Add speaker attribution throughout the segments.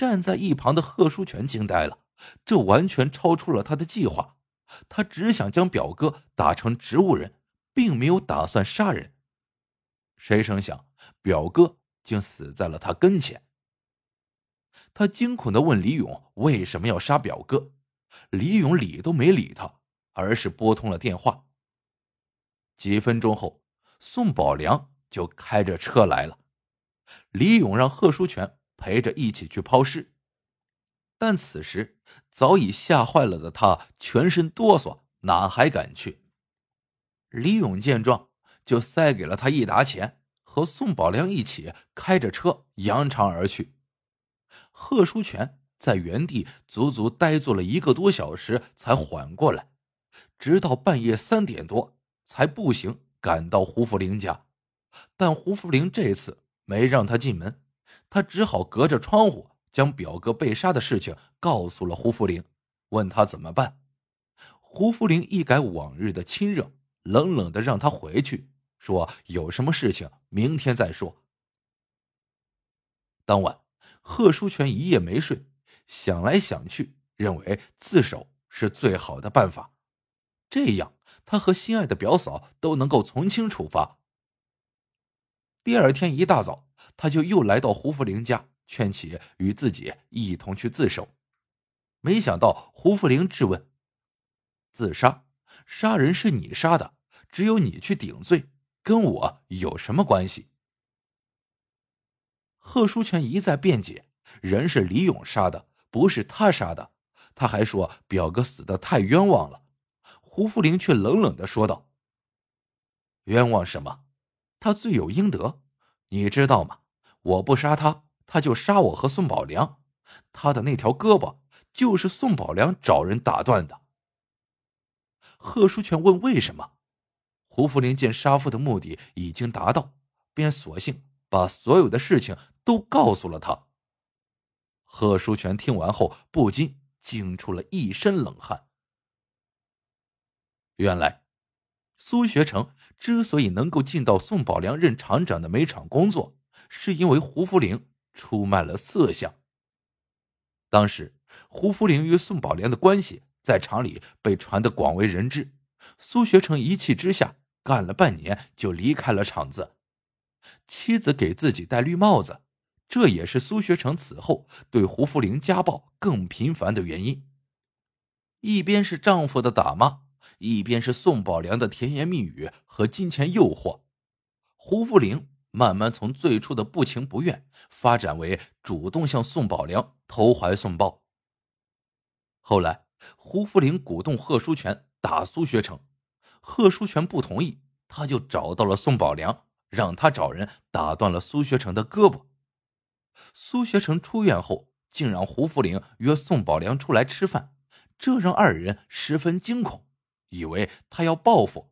Speaker 1: 站在一旁的贺书全惊呆了，这完全超出了他的计划。他只想将表哥打成植物人，并没有打算杀人。谁成想，表哥竟死在了他跟前。他惊恐的问李勇：“为什么要杀表哥？”李勇理都没理他，而是拨通了电话。几分钟后，宋宝良就开着车来了。李勇让贺书全陪着一起去抛尸，但此时早已吓坏了的他全身哆嗦，哪还敢去？李勇见状，就塞给了他一沓钱。和宋宝良一起开着车扬长而去。贺书全在原地足足呆坐了一个多小时，才缓过来，直到半夜三点多才步行赶到胡福林家。但胡福林这次没让他进门，他只好隔着窗户将表哥被杀的事情告诉了胡福林，问他怎么办。胡福林一改往日的亲热，冷冷的让他回去。说有什么事情明天再说。当晚，贺书全一夜没睡，想来想去，认为自首是最好的办法，这样他和心爱的表嫂都能够从轻处罚。第二天一大早，他就又来到胡福林家，劝其与自己一同去自首。没想到胡福林质问：“自杀？杀人是你杀的，只有你去顶罪。”跟我有什么关系？贺书全一再辩解，人是李勇杀的，不是他杀的。他还说表哥死的太冤枉了。胡福林却冷冷的说道：“冤枉什么？他罪有应得。你知道吗？我不杀他，他就杀我和宋宝良。他的那条胳膊就是宋宝良找人打断的。”贺书全问：“为什么？”胡福林见杀父的目的已经达到，便索性把所有的事情都告诉了他。贺书全听完后不禁惊出了一身冷汗。原来，苏学成之所以能够进到宋宝良任厂长的煤厂工作，是因为胡福林出卖了色相。当时，胡福林与宋宝良的关系在厂里被传得广为人知，苏学成一气之下。干了半年就离开了厂子，妻子给自己戴绿帽子，这也是苏学成此后对胡福林家暴更频繁的原因。一边是丈夫的打骂，一边是宋宝良的甜言蜜语和金钱诱惑，胡福林慢慢从最初的不情不愿发展为主动向宋宝良投怀送抱。后来，胡福林鼓动贺书全打苏学成。贺书全不同意，他就找到了宋宝良，让他找人打断了苏学成的胳膊。苏学成出院后，竟让胡福林约宋宝良出来吃饭，这让二人十分惊恐，以为他要报复。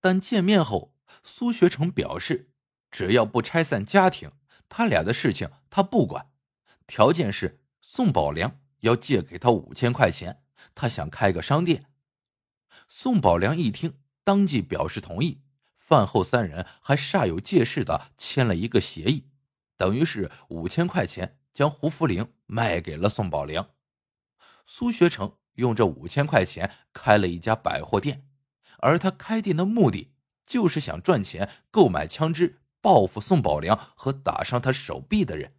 Speaker 1: 但见面后，苏学成表示，只要不拆散家庭，他俩的事情他不管，条件是宋宝良要借给他五千块钱，他想开个商店。宋宝良一听，当即表示同意。饭后，三人还煞有介事的签了一个协议，等于是五千块钱将胡福林卖给了宋宝良。苏学成用这五千块钱开了一家百货店，而他开店的目的就是想赚钱购买枪支，报复宋宝良和打伤他手臂的人。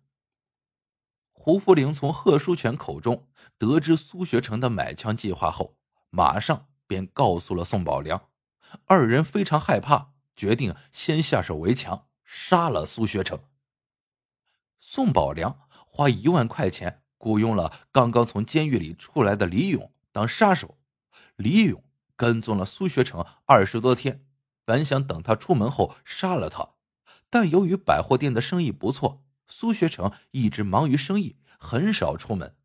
Speaker 1: 胡福林从贺书全口中得知苏学成的买枪计划后，马上。便告诉了宋宝良，二人非常害怕，决定先下手为强，杀了苏学成。宋宝良花一万块钱雇佣了刚刚从监狱里出来的李勇当杀手。李勇跟踪了苏学成二十多天，本想等他出门后杀了他，但由于百货店的生意不错，苏学成一直忙于生意，很少出门。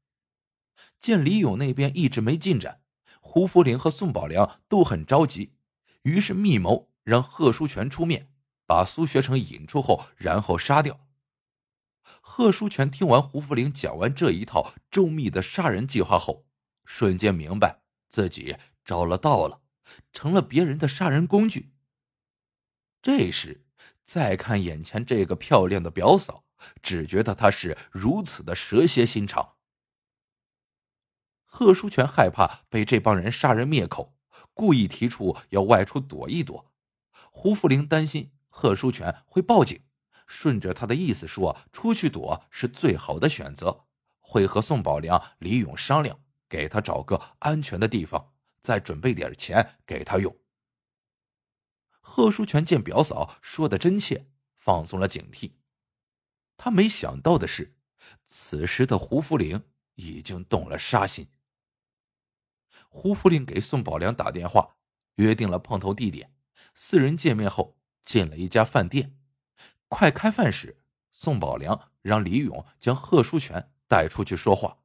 Speaker 1: 见李勇那边一直没进展。胡福林和宋宝良都很着急，于是密谋让贺书全出面，把苏学成引出后，然后杀掉。贺书全听完胡福林讲完这一套周密的杀人计划后，瞬间明白自己着了道了，成了别人的杀人工具。这时，再看眼前这个漂亮的表嫂，只觉得他是如此的蛇蝎心肠。贺书全害怕被这帮人杀人灭口，故意提出要外出躲一躲。胡福林担心贺书全会报警，顺着他的意思说出去躲是最好的选择，会和宋宝良、李勇商量，给他找个安全的地方，再准备点钱给他用。贺书全见表嫂说的真切，放松了警惕。他没想到的是，此时的胡福林已经动了杀心。胡福林给宋宝良打电话，约定了碰头地点。四人见面后，进了一家饭店。快开饭时，宋宝良让李勇将贺书全带出去说话。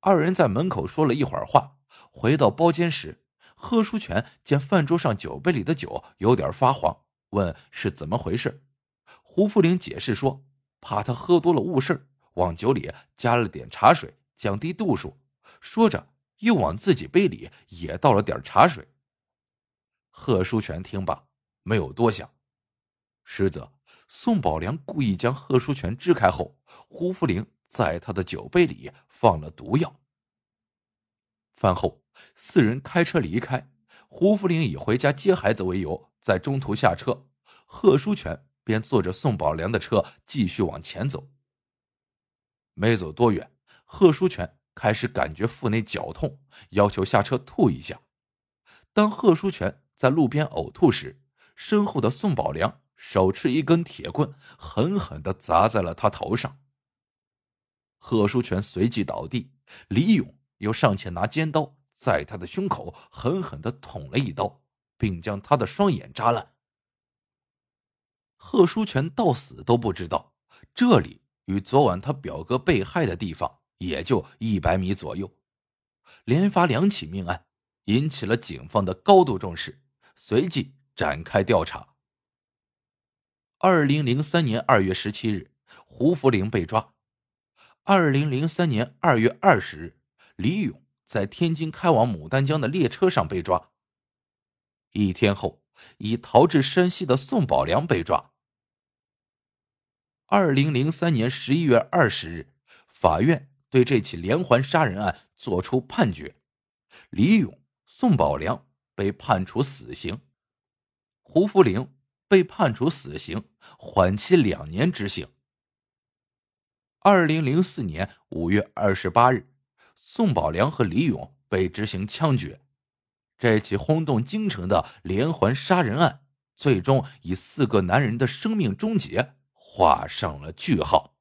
Speaker 1: 二人在门口说了一会儿话，回到包间时。贺书全见饭桌上酒杯里的酒有点发黄，问是怎么回事。胡福林解释说，怕他喝多了误事，往酒里加了点茶水，降低度数。说着，又往自己杯里也倒了点茶水。贺书全听罢，没有多想。实则宋宝良故意将贺书全支开后，胡福林在他的酒杯里放了毒药。饭后。四人开车离开，胡福林以回家接孩子为由，在中途下车，贺书全便坐着宋宝良的车继续往前走。没走多远，贺书全开始感觉腹内绞痛，要求下车吐一下。当贺书全在路边呕吐时，身后的宋宝良手持一根铁棍，狠狠的砸在了他头上。贺书全随即倒地，李勇又上前拿尖刀。在他的胸口狠狠的捅了一刀，并将他的双眼扎烂。贺书全到死都不知道，这里与昨晚他表哥被害的地方也就一百米左右。连发两起命案，引起了警方的高度重视，随即展开调查。二零零三年二月十七日，胡福林被抓；二零零三年二月二十日，李勇。在天津开往牡丹江的列车上被抓。一天后，已逃至山西的宋宝良被抓。二零零三年十一月二十日，法院对这起连环杀人案作出判决：李勇、宋宝良被判处死刑，胡福林被判处死刑，缓期两年执行。二零零四年五月二十八日。宋宝良和李勇被执行枪决，这起轰动京城的连环杀人案，最终以四个男人的生命终结画上了句号。